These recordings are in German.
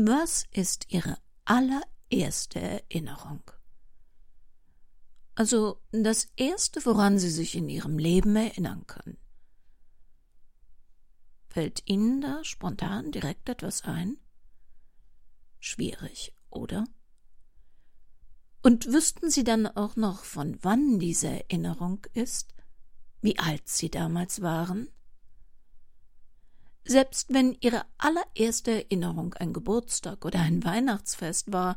Was ist Ihre allererste Erinnerung? Also das Erste, woran Sie sich in Ihrem Leben erinnern können. Fällt Ihnen da spontan direkt etwas ein? Schwierig, oder? Und wüssten Sie dann auch noch, von wann diese Erinnerung ist? Wie alt Sie damals waren? Selbst wenn Ihre allererste Erinnerung ein Geburtstag oder ein Weihnachtsfest war,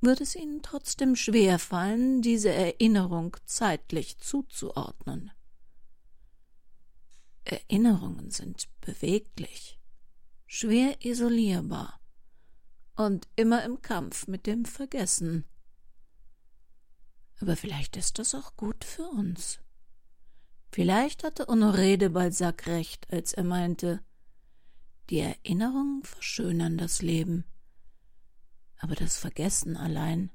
wird es Ihnen trotzdem schwer fallen, diese Erinnerung zeitlich zuzuordnen. Erinnerungen sind beweglich, schwer isolierbar und immer im Kampf mit dem Vergessen. Aber vielleicht ist das auch gut für uns. Vielleicht hatte Honoré de Balzac recht, als er meinte, die Erinnerungen verschönern das Leben, aber das Vergessen allein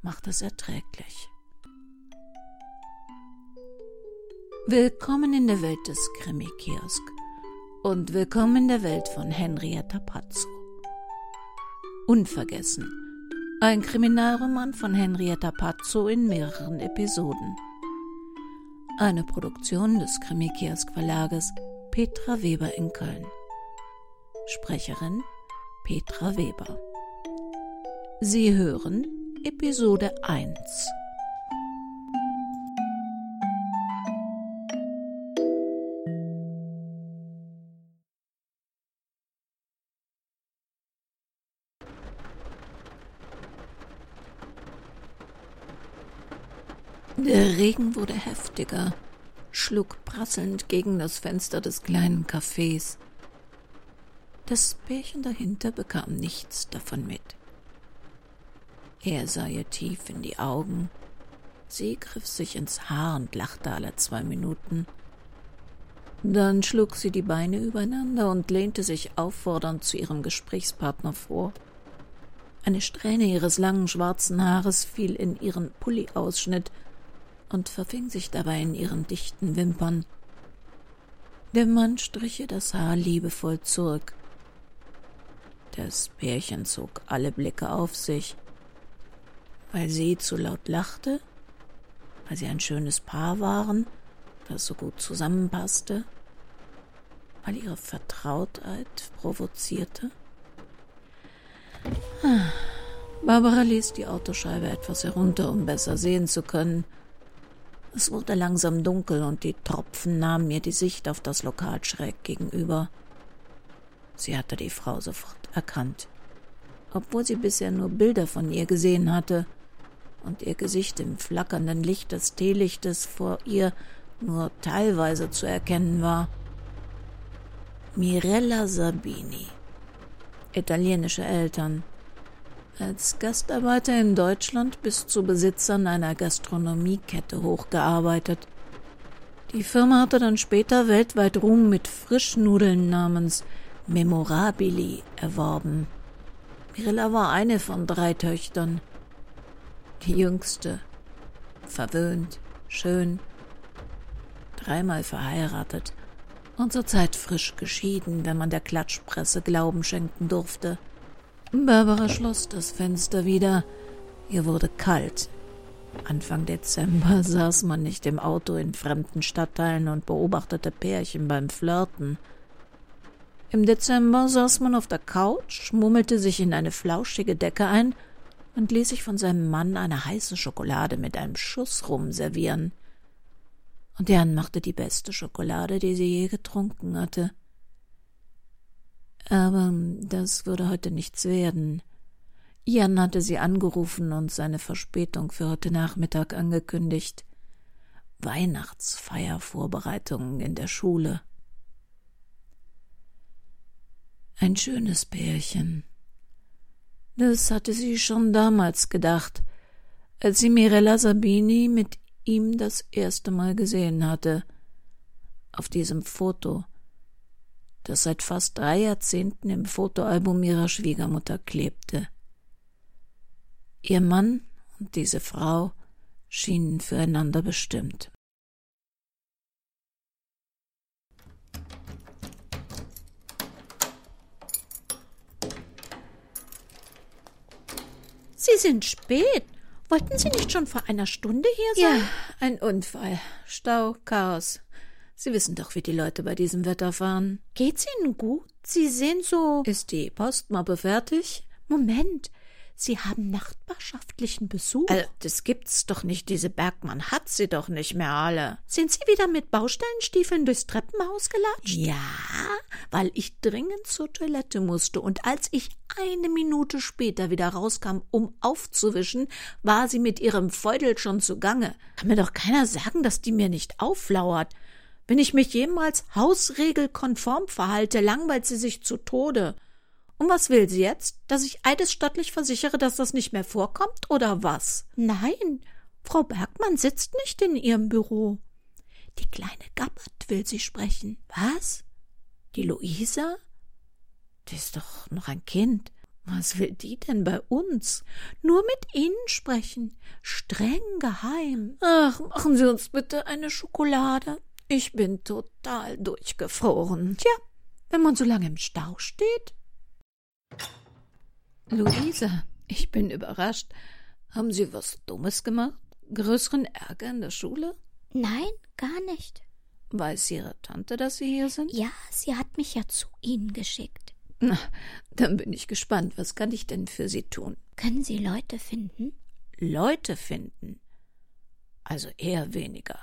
macht es erträglich. Willkommen in der Welt des Krimi-Kiosk und willkommen in der Welt von Henrietta Pazzo. Unvergessen. Ein Kriminalroman von Henrietta Pazzo in mehreren Episoden. Eine Produktion des Krimi-Kiosk Verlages Petra Weber in Köln. Sprecherin Petra Weber. Sie hören Episode 1. Der Regen wurde heftiger, schlug prasselnd gegen das Fenster des kleinen Cafés. Das Pärchen dahinter bekam nichts davon mit. Er sah ihr tief in die Augen. Sie griff sich ins Haar und lachte alle zwei Minuten. Dann schlug sie die Beine übereinander und lehnte sich auffordernd zu ihrem Gesprächspartner vor. Eine Strähne ihres langen schwarzen Haares fiel in ihren Pulliausschnitt und verfing sich dabei in ihren dichten Wimpern. Der Mann strich ihr das Haar liebevoll zurück. Das Pärchen zog alle Blicke auf sich, weil sie zu laut lachte, weil sie ein schönes Paar waren, das so gut zusammenpasste, weil ihre Vertrautheit provozierte. Barbara ließ die Autoscheibe etwas herunter, um besser sehen zu können, es wurde langsam dunkel und die Tropfen nahmen mir die Sicht auf das Lokal schräg gegenüber. Sie hatte die Frau sofort erkannt, obwohl sie bisher nur Bilder von ihr gesehen hatte und ihr Gesicht im flackernden Licht des Teelichtes vor ihr nur teilweise zu erkennen war. Mirella Sabini, italienische Eltern, als Gastarbeiter in Deutschland bis zu Besitzern einer Gastronomiekette hochgearbeitet. Die Firma hatte dann später weltweit Ruhm mit Frischnudeln namens Memorabili erworben. Mirella war eine von drei Töchtern. Die jüngste. Verwöhnt, schön, dreimal verheiratet und zurzeit frisch geschieden, wenn man der Klatschpresse Glauben schenken durfte. Barbara schloss das Fenster wieder. Ihr wurde kalt. Anfang Dezember saß man nicht im Auto in fremden Stadtteilen und beobachtete Pärchen beim Flirten. Im Dezember saß man auf der Couch, mummelte sich in eine flauschige Decke ein und ließ sich von seinem Mann eine heiße Schokolade mit einem Schuss rum servieren. Und Jan machte die beste Schokolade, die sie je getrunken hatte. Aber das würde heute nichts werden. Jan hatte sie angerufen und seine Verspätung für heute Nachmittag angekündigt. Weihnachtsfeiervorbereitungen in der Schule. Ein schönes Pärchen. Das hatte sie schon damals gedacht, als sie Mirella Sabini mit ihm das erste Mal gesehen hatte. Auf diesem Foto, das seit fast drei Jahrzehnten im Fotoalbum ihrer Schwiegermutter klebte. Ihr Mann und diese Frau schienen füreinander bestimmt. Sie sind spät. Wollten Sie nicht schon vor einer Stunde hier sein? Ja, ein Unfall. Stau, Chaos. Sie wissen doch, wie die Leute bei diesem Wetter fahren. Geht's Ihnen gut? Sie sehen so. Ist die Postmappe fertig? Moment. Sie haben nachbarschaftlichen Besuch. Also, das gibt's doch nicht. Diese Bergmann hat sie doch nicht mehr alle. Sind Sie wieder mit Baustellenstiefeln durchs Treppenhaus gelatscht? Ja, weil ich dringend zur Toilette musste und als ich eine Minute später wieder rauskam, um aufzuwischen, war sie mit ihrem Feudel schon zugange. Kann mir doch keiner sagen, dass die mir nicht auflauert. Wenn ich mich jemals hausregelkonform verhalte, langweilt sie sich zu Tode. Und was will sie jetzt? Dass ich eidesstattlich versichere, dass das nicht mehr vorkommt, oder was? Nein, Frau Bergmann sitzt nicht in ihrem Büro. Die kleine Gabbard will sie sprechen. Was? Die Luisa? Die ist doch noch ein Kind. Was will die denn bei uns? Nur mit Ihnen sprechen. Streng geheim. Ach, machen Sie uns bitte eine Schokolade. Ich bin total durchgefroren. Tja, wenn man so lange im Stau steht. Luisa, ich bin überrascht. Haben Sie was Dummes gemacht? Größeren Ärger in der Schule? Nein, gar nicht. Weiß Ihre Tante, dass Sie hier sind? Ja, sie hat mich ja zu Ihnen geschickt. Na, dann bin ich gespannt. Was kann ich denn für Sie tun? Können Sie Leute finden? Leute finden? Also eher weniger.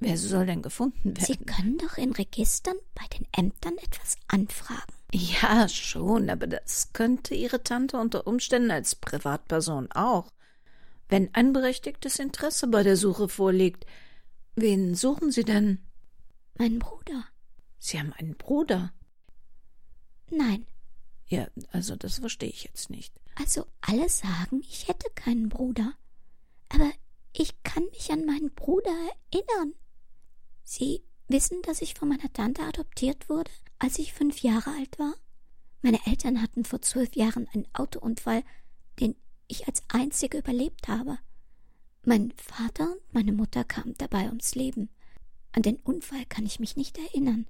Wer soll denn gefunden werden? Sie können doch in Registern bei den Ämtern etwas anfragen. Ja, schon, aber das könnte Ihre Tante unter Umständen als Privatperson auch. Wenn ein berechtigtes Interesse bei der Suche vorliegt. Wen suchen Sie denn? Mein Bruder. Sie haben einen Bruder? Nein. Ja, also das verstehe ich jetzt nicht. Also alle sagen, ich hätte keinen Bruder. Aber ich kann mich an meinen Bruder erinnern. Sie wissen, dass ich von meiner Tante adoptiert wurde, als ich fünf Jahre alt war? Meine Eltern hatten vor zwölf Jahren einen Autounfall, den ich als einzige überlebt habe. Mein Vater und meine Mutter kamen dabei ums Leben. An den Unfall kann ich mich nicht erinnern.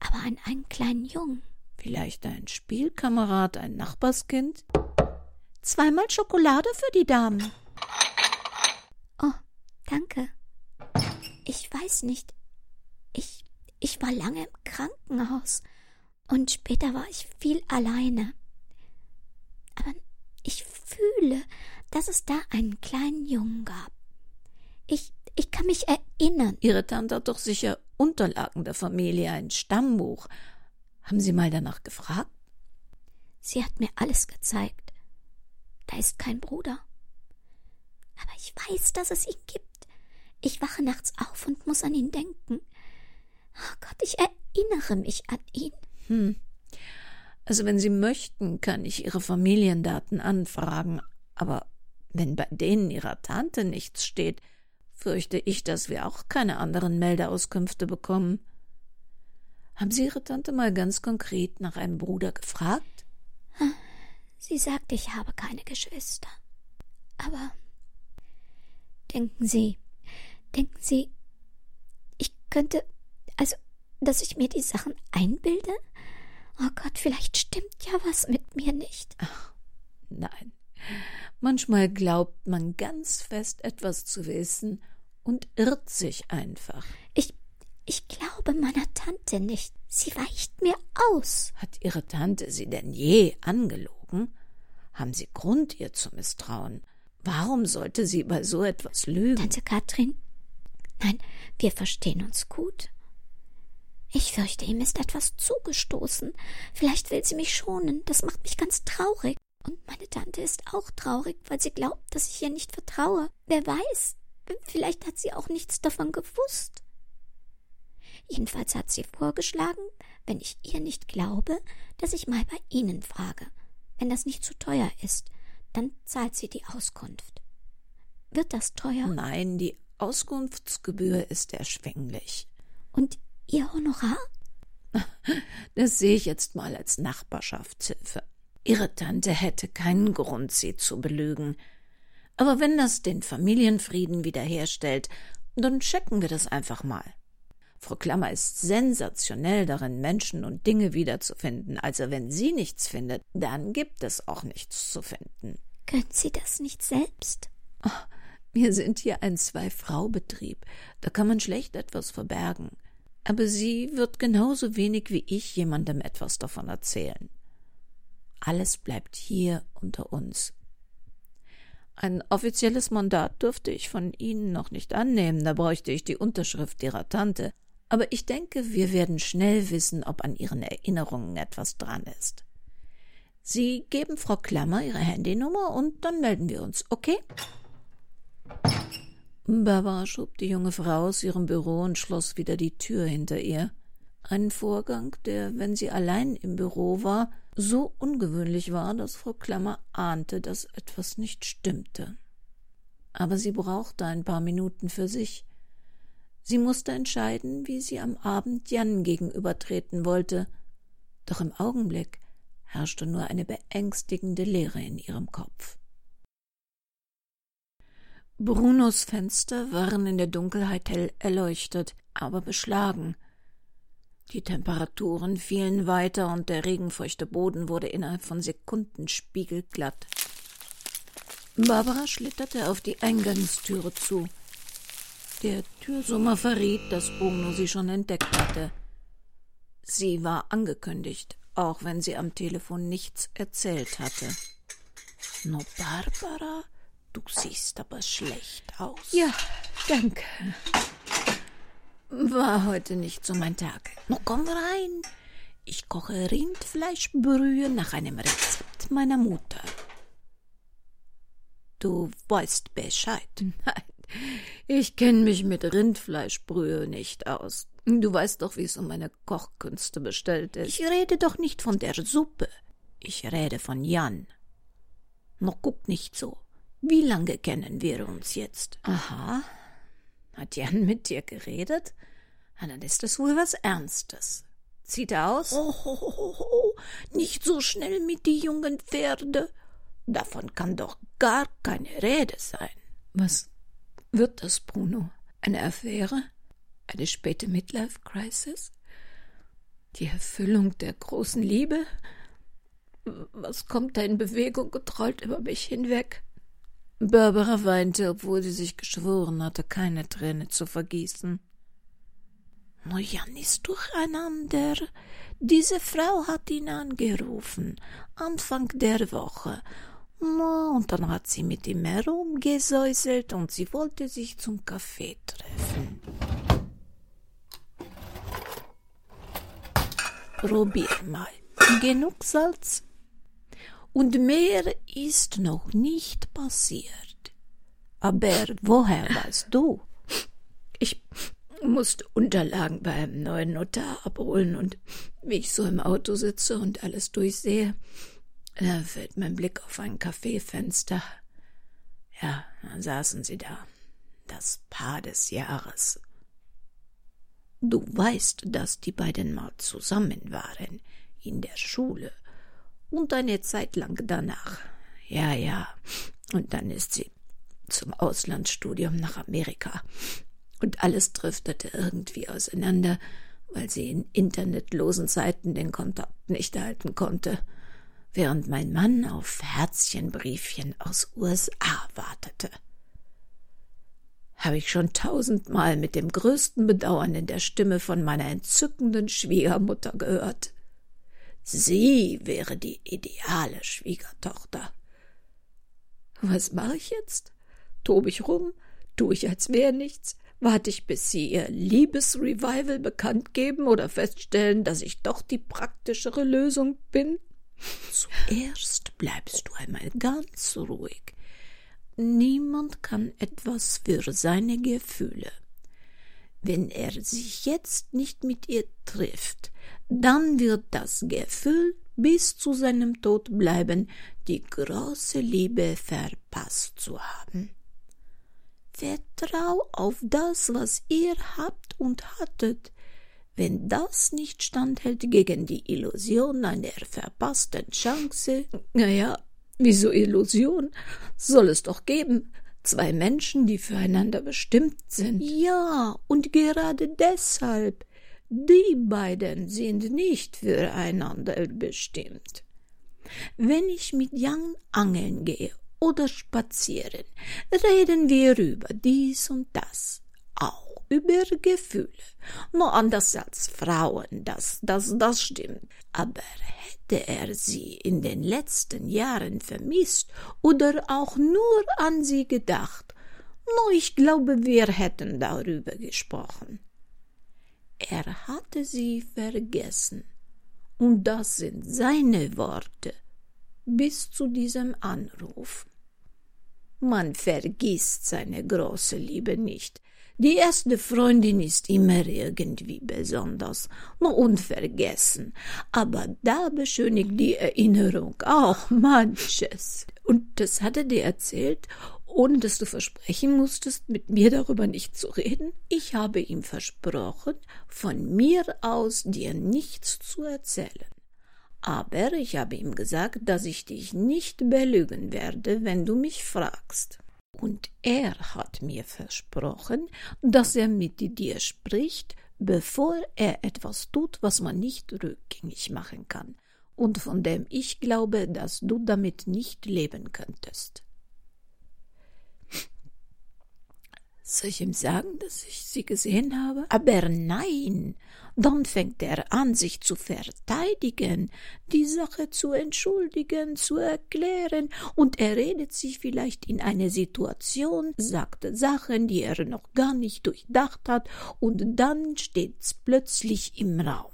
Aber an einen kleinen Jungen. Vielleicht ein Spielkamerad, ein Nachbarskind? Zweimal Schokolade für die Damen. Oh, danke. Ich weiß nicht. Ich, ich war lange im Krankenhaus und später war ich viel alleine. Aber ich fühle, dass es da einen kleinen Jungen gab. Ich, ich kann mich erinnern. Ihre Tante hat doch sicher Unterlagen der Familie, ein Stammbuch. Haben Sie mal danach gefragt? Sie hat mir alles gezeigt. Da ist kein Bruder. Aber ich weiß, dass es ihn gibt. Ich wache nachts auf und muss an ihn denken. Oh Gott, ich erinnere mich an ihn. Hm. Also wenn Sie möchten, kann ich Ihre Familiendaten anfragen, aber wenn bei denen Ihrer Tante nichts steht, fürchte ich, dass wir auch keine anderen Meldeauskünfte bekommen. Haben Sie Ihre Tante mal ganz konkret nach einem Bruder gefragt? Sie sagt, ich habe keine Geschwister. Aber denken Sie, Denken Sie, ich könnte, also, dass ich mir die Sachen einbilde? Oh Gott, vielleicht stimmt ja was mit mir nicht. Ach, nein. Manchmal glaubt man ganz fest etwas zu wissen und irrt sich einfach. Ich, ich glaube meiner Tante nicht. Sie weicht mir aus. Hat Ihre Tante Sie denn je angelogen? Haben Sie Grund, ihr zu misstrauen? Warum sollte sie bei so etwas lügen? Tante Katrin, Nein, wir verstehen uns gut. Ich fürchte, ihm ist etwas zugestoßen. Vielleicht will sie mich schonen. Das macht mich ganz traurig. Und meine Tante ist auch traurig, weil sie glaubt, dass ich ihr nicht vertraue. Wer weiß, vielleicht hat sie auch nichts davon gewusst. Jedenfalls hat sie vorgeschlagen, wenn ich ihr nicht glaube, dass ich mal bei Ihnen frage. Wenn das nicht zu teuer ist, dann zahlt sie die Auskunft. Wird das teuer? Nein, die Auskunftsgebühr ist erschwinglich. Und Ihr Honorar? Das sehe ich jetzt mal als Nachbarschaftshilfe. Ihre Tante hätte keinen Grund, Sie zu belügen. Aber wenn das den Familienfrieden wiederherstellt, dann checken wir das einfach mal. Frau Klammer ist sensationell darin, Menschen und Dinge wiederzufinden. Also wenn sie nichts findet, dann gibt es auch nichts zu finden. Können Sie das nicht selbst? Oh, wir sind hier ein Zwei-Frau-Betrieb. Da kann man schlecht etwas verbergen. Aber sie wird genauso wenig wie ich jemandem etwas davon erzählen. Alles bleibt hier unter uns. Ein offizielles Mandat dürfte ich von Ihnen noch nicht annehmen, da bräuchte ich die Unterschrift Ihrer Tante. Aber ich denke, wir werden schnell wissen, ob an Ihren Erinnerungen etwas dran ist. Sie geben Frau Klammer Ihre Handynummer und dann melden wir uns, okay? Barbara schob die junge Frau aus ihrem Büro und schloss wieder die Tür hinter ihr. Ein Vorgang, der, wenn sie allein im Büro war, so ungewöhnlich war, dass Frau Klammer ahnte, dass etwas nicht stimmte. Aber sie brauchte ein paar Minuten für sich. Sie musste entscheiden, wie sie am Abend Jan gegenübertreten wollte. Doch im Augenblick herrschte nur eine beängstigende Leere in ihrem Kopf. Brunos Fenster waren in der Dunkelheit hell erleuchtet, aber beschlagen. Die Temperaturen fielen weiter und der regenfeuchte Boden wurde innerhalb von Sekunden spiegelglatt. Barbara schlitterte auf die Eingangstüre zu. Der Türsummer verriet, dass Bruno sie schon entdeckt hatte. Sie war angekündigt, auch wenn sie am Telefon nichts erzählt hatte. No, Barbara, du siehst aber schlecht aus. Ja, danke. War heute nicht so mein Tag. Nun komm rein. Ich koche Rindfleischbrühe nach einem Rezept meiner Mutter. Du weißt Bescheid. Nein, ich kenne mich mit Rindfleischbrühe nicht aus. Du weißt doch, wie es um meine Kochkünste bestellt ist. Ich rede doch nicht von der Suppe. Ich rede von Jan. Noch guck nicht so. Wie lange kennen wir uns jetzt? Aha, hat Jan mit dir geredet? Na, dann ist es wohl was Ernstes. Zieht er aus? Oh, oh, oh, oh, nicht so schnell mit die jungen Pferde. Davon kann doch gar keine Rede sein. Was wird das, Bruno? Eine Affäre? Eine späte Midlife-Crisis? Die Erfüllung der großen Liebe? Was kommt da in Bewegung getrollt über mich hinweg? Barbara weinte, obwohl sie sich geschworen hatte, keine Träne zu vergießen. No, Jan ist durcheinander. Diese Frau hat ihn angerufen, Anfang der Woche. No, und dann hat sie mit ihm herumgesäuselt und sie wollte sich zum Kaffee treffen. Probier mal. Genug Salz? Und mehr ist noch nicht passiert. Aber woher weißt du? Ich musste Unterlagen beim neuen Notar abholen und wie ich so im Auto sitze und alles durchsehe, da fällt mein Blick auf ein Kaffeefenster. Ja, dann saßen sie da. Das Paar des Jahres. Du weißt, dass die beiden mal zusammen waren in der Schule und eine Zeit lang danach. Ja, ja. Und dann ist sie zum Auslandsstudium nach Amerika. Und alles driftete irgendwie auseinander, weil sie in internetlosen Zeiten den Kontakt nicht halten konnte, während mein Mann auf Herzchenbriefchen aus USA wartete. Habe ich schon tausendmal mit dem größten Bedauern in der Stimme von meiner entzückenden Schwiegermutter gehört. Sie wäre die ideale Schwiegertochter. Was mache ich jetzt? Tob ich rum? Tu ich, als wäre nichts? Warte ich, bis Sie Ihr Liebesrevival bekannt geben oder feststellen, dass ich doch die praktischere Lösung bin? Zuerst bleibst du einmal ganz ruhig. Niemand kann etwas für seine Gefühle. Wenn er sich jetzt nicht mit ihr trifft, dann wird das Gefühl bis zu seinem Tod bleiben, die große Liebe verpasst zu haben. Vertrau auf das, was ihr habt und hattet. Wenn das nicht standhält gegen die Illusion einer verpassten Chance, naja, wieso Illusion? Soll es doch geben. Zwei Menschen, die füreinander bestimmt sind. Ja, und gerade deshalb. Die beiden sind nicht füreinander bestimmt. Wenn ich mit Jan angeln gehe oder spazieren, reden wir über dies und das, auch über Gefühle. Nur anders als Frauen, das, das, das stimmt. Aber hätte er sie in den letzten Jahren vermisst oder auch nur an sie gedacht, nur ich glaube, wir hätten darüber gesprochen. Er hatte sie vergessen. Und das sind seine Worte bis zu diesem Anruf. Man vergisst seine große Liebe nicht. Die erste Freundin ist immer irgendwie besonders, nur unvergessen. Aber da beschönigt die Erinnerung auch manches. Und das hatte dir erzählt, ohne dass du versprechen musstest, mit mir darüber nicht zu reden? Ich habe ihm versprochen, von mir aus dir nichts zu erzählen. Aber ich habe ihm gesagt, dass ich dich nicht belügen werde, wenn du mich fragst. Und er hat mir versprochen, dass er mit dir spricht, bevor er etwas tut, was man nicht rückgängig machen kann, und von dem ich glaube, dass du damit nicht leben könntest. Soll ich ihm sagen, dass ich sie gesehen habe? Aber nein, dann fängt er an, sich zu verteidigen, die Sache zu entschuldigen, zu erklären, und er redet sich vielleicht in eine Situation, sagt Sachen, die er noch gar nicht durchdacht hat, und dann steht's plötzlich im Raum.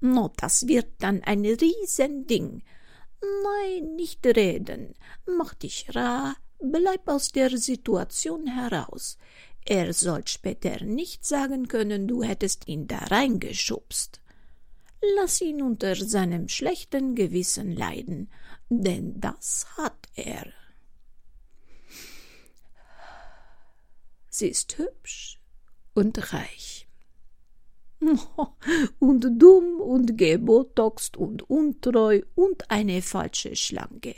No, das wird dann ein Riesending. Nein, nicht reden. Mach dich rar, bleib aus der Situation heraus. Er soll später nicht sagen können, du hättest ihn da reingeschubst. Lass ihn unter seinem schlechten Gewissen leiden, denn das hat er. Sie ist hübsch und reich. Und dumm und gebotoxt und untreu und eine falsche Schlange.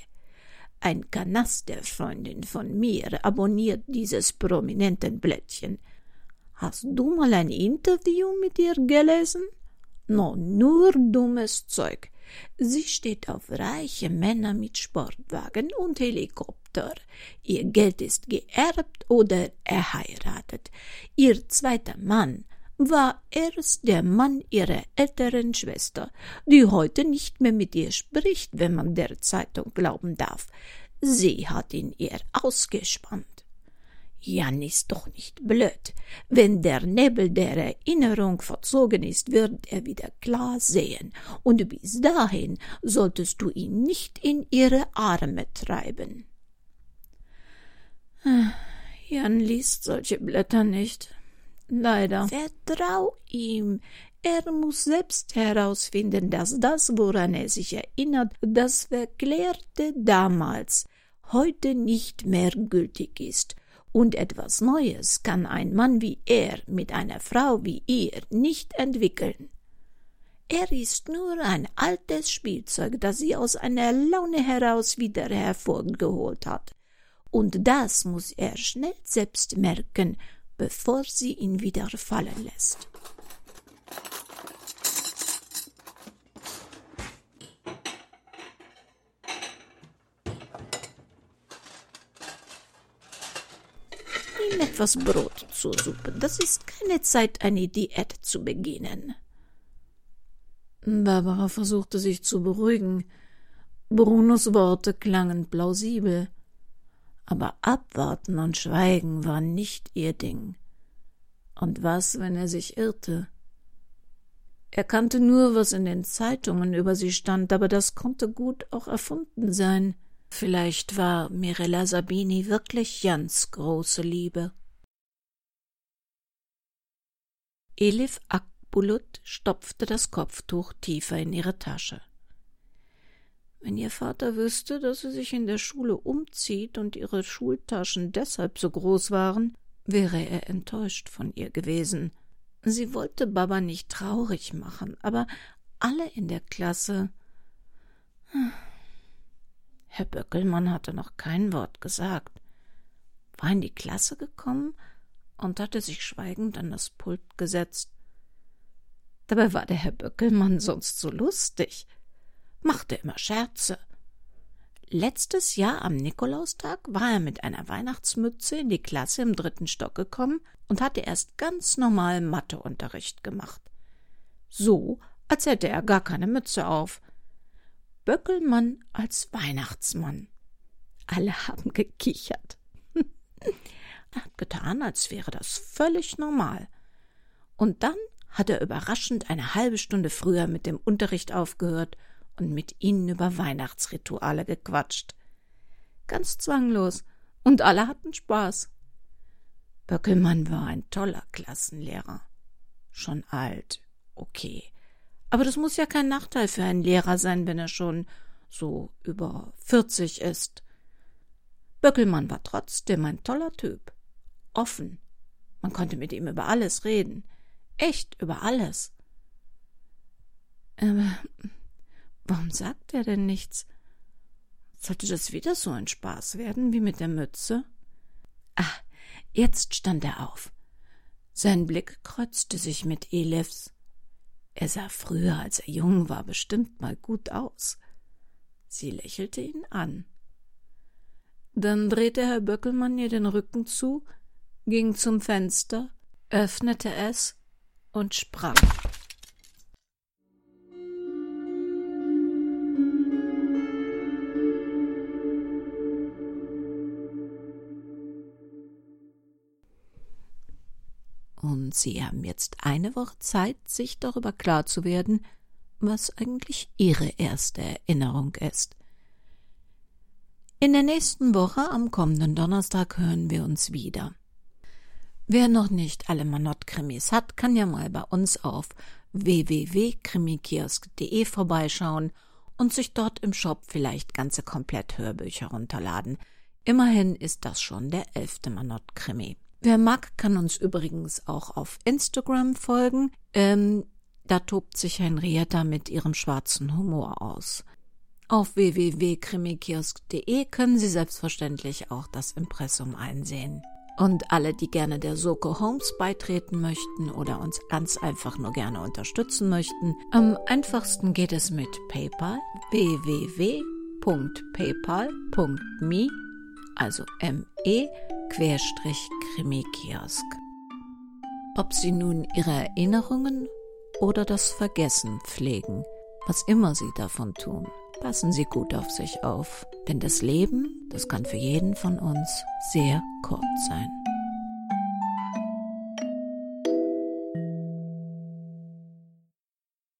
Ein Kanasterfreundin von mir abonniert dieses prominenten Blättchen. Hast du mal ein Interview mit ihr gelesen? No, nur dummes Zeug. Sie steht auf reiche Männer mit Sportwagen und Helikopter. Ihr Geld ist geerbt oder erheiratet. Ihr zweiter Mann war erst der Mann ihrer älteren Schwester, die heute nicht mehr mit ihr spricht, wenn man der Zeitung glauben darf. Sie hat ihn ihr ausgespannt. Jan ist doch nicht blöd. Wenn der Nebel der Erinnerung verzogen ist, wird er wieder klar sehen, und bis dahin solltest du ihn nicht in ihre Arme treiben. Jan liest solche Blätter nicht. Leider. Vertrau ihm. Er muss selbst herausfinden, dass das, woran er sich erinnert, das Verklärte damals, heute nicht mehr gültig ist. Und etwas Neues kann ein Mann wie er mit einer Frau wie ihr nicht entwickeln. Er ist nur ein altes Spielzeug, das sie aus einer Laune heraus wieder hervorgeholt hat. Und das muss er schnell selbst merken, bevor sie ihn wieder fallen lässt. Ihm etwas Brot zur Suppe. Das ist keine Zeit, eine Diät zu beginnen. Barbara versuchte sich zu beruhigen. Brunos Worte klangen plausibel aber abwarten und schweigen war nicht ihr Ding. Und was, wenn er sich irrte? Er kannte nur, was in den Zeitungen über sie stand, aber das konnte gut auch erfunden sein. Vielleicht war Mirella Sabini wirklich Jans große Liebe. Elif Akbulut stopfte das Kopftuch tiefer in ihre Tasche. Wenn ihr Vater wüsste, dass sie sich in der Schule umzieht und ihre Schultaschen deshalb so groß waren, wäre er enttäuscht von ihr gewesen. Sie wollte Baba nicht traurig machen, aber alle in der Klasse. Herr Böckelmann hatte noch kein Wort gesagt. war in die Klasse gekommen und hatte sich schweigend an das Pult gesetzt. Dabei war der Herr Böckelmann sonst so lustig, machte immer Scherze. Letztes Jahr am Nikolaustag war er mit einer Weihnachtsmütze in die Klasse im dritten Stock gekommen und hatte erst ganz normal Matheunterricht gemacht. So, als hätte er gar keine Mütze auf. Böckelmann als Weihnachtsmann. Alle haben gekichert. er hat getan, als wäre das völlig normal. Und dann hat er überraschend eine halbe Stunde früher mit dem Unterricht aufgehört und mit ihnen über Weihnachtsrituale gequatscht. Ganz zwanglos, und alle hatten Spaß. Böckelmann war ein toller Klassenlehrer. Schon alt, okay. Aber das muss ja kein Nachteil für einen Lehrer sein, wenn er schon so über vierzig ist. Böckelmann war trotzdem ein toller Typ. Offen. Man konnte mit ihm über alles reden. Echt über alles. Aber warum sagt er denn nichts? Sollte das wieder so ein Spaß werden wie mit der Mütze? Ah, jetzt stand er auf. Sein Blick kreuzte sich mit Elifs. Er sah früher, als er jung war, bestimmt mal gut aus. Sie lächelte ihn an. Dann drehte Herr Böckelmann ihr den Rücken zu, ging zum Fenster, öffnete es und sprang. Und Sie haben jetzt eine Woche Zeit, sich darüber klar zu werden, was eigentlich Ihre erste Erinnerung ist. In der nächsten Woche, am kommenden Donnerstag, hören wir uns wieder. Wer noch nicht alle Manott-Krimis hat, kann ja mal bei uns auf www.krimikiosk.de vorbeischauen und sich dort im Shop vielleicht ganze Komplett-Hörbücher runterladen. Immerhin ist das schon der elfte Manott-Krimi. Wer mag, kann uns übrigens auch auf Instagram folgen. Ähm, da tobt sich Henrietta mit ihrem schwarzen Humor aus. Auf www.krimikiosk.de können Sie selbstverständlich auch das Impressum einsehen. Und alle, die gerne der Soko Homes beitreten möchten oder uns ganz einfach nur gerne unterstützen möchten, am einfachsten geht es mit PayPal www.paypal.me, also me Krimikiosk. Ob Sie nun Ihre Erinnerungen oder das Vergessen pflegen, was immer Sie davon tun, passen Sie gut auf sich auf, denn das Leben, das kann für jeden von uns sehr kurz sein.